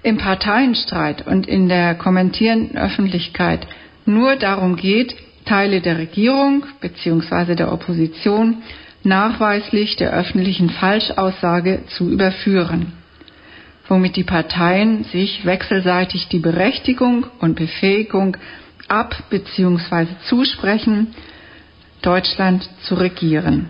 im Parteienstreit und in der kommentierenden Öffentlichkeit nur darum geht, Teile der Regierung bzw. der Opposition nachweislich der öffentlichen Falschaussage zu überführen, womit die Parteien sich wechselseitig die Berechtigung und Befähigung ab bzw. zusprechen, Deutschland zu regieren.